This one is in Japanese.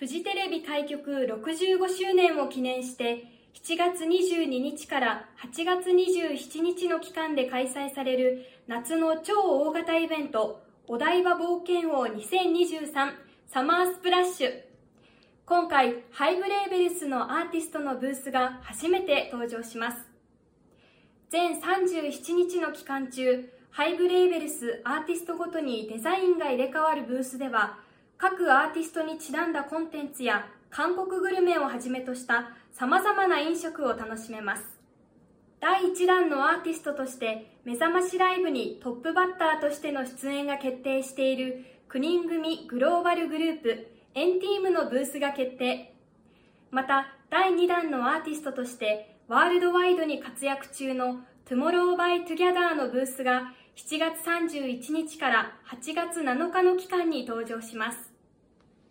フジテレビ開局65周年を記念して7月22日から8月27日の期間で開催される夏の超大型イベントお台場冒険王2023サマースプラッシュ。今回ハイブレーベルスのアーティストのブースが初めて登場します。全37日の期間中ハイブレーベルスアーティストごとにデザインが入れ替わるブースでは各アーティストにちなんだコンテンツや韓国グルメをはじめとしたさまざまな飲食を楽しめます。第1弾のアーティストとしてめざましライブにトップバッターとしての出演が決定している9人組グローバルグループ&TEAM のブースが決定。また第2弾のアーティストとしてワールドワイドに活躍中の TOMORROW X TOGETHER のブースが7月31日から8月7日の期間に登場します。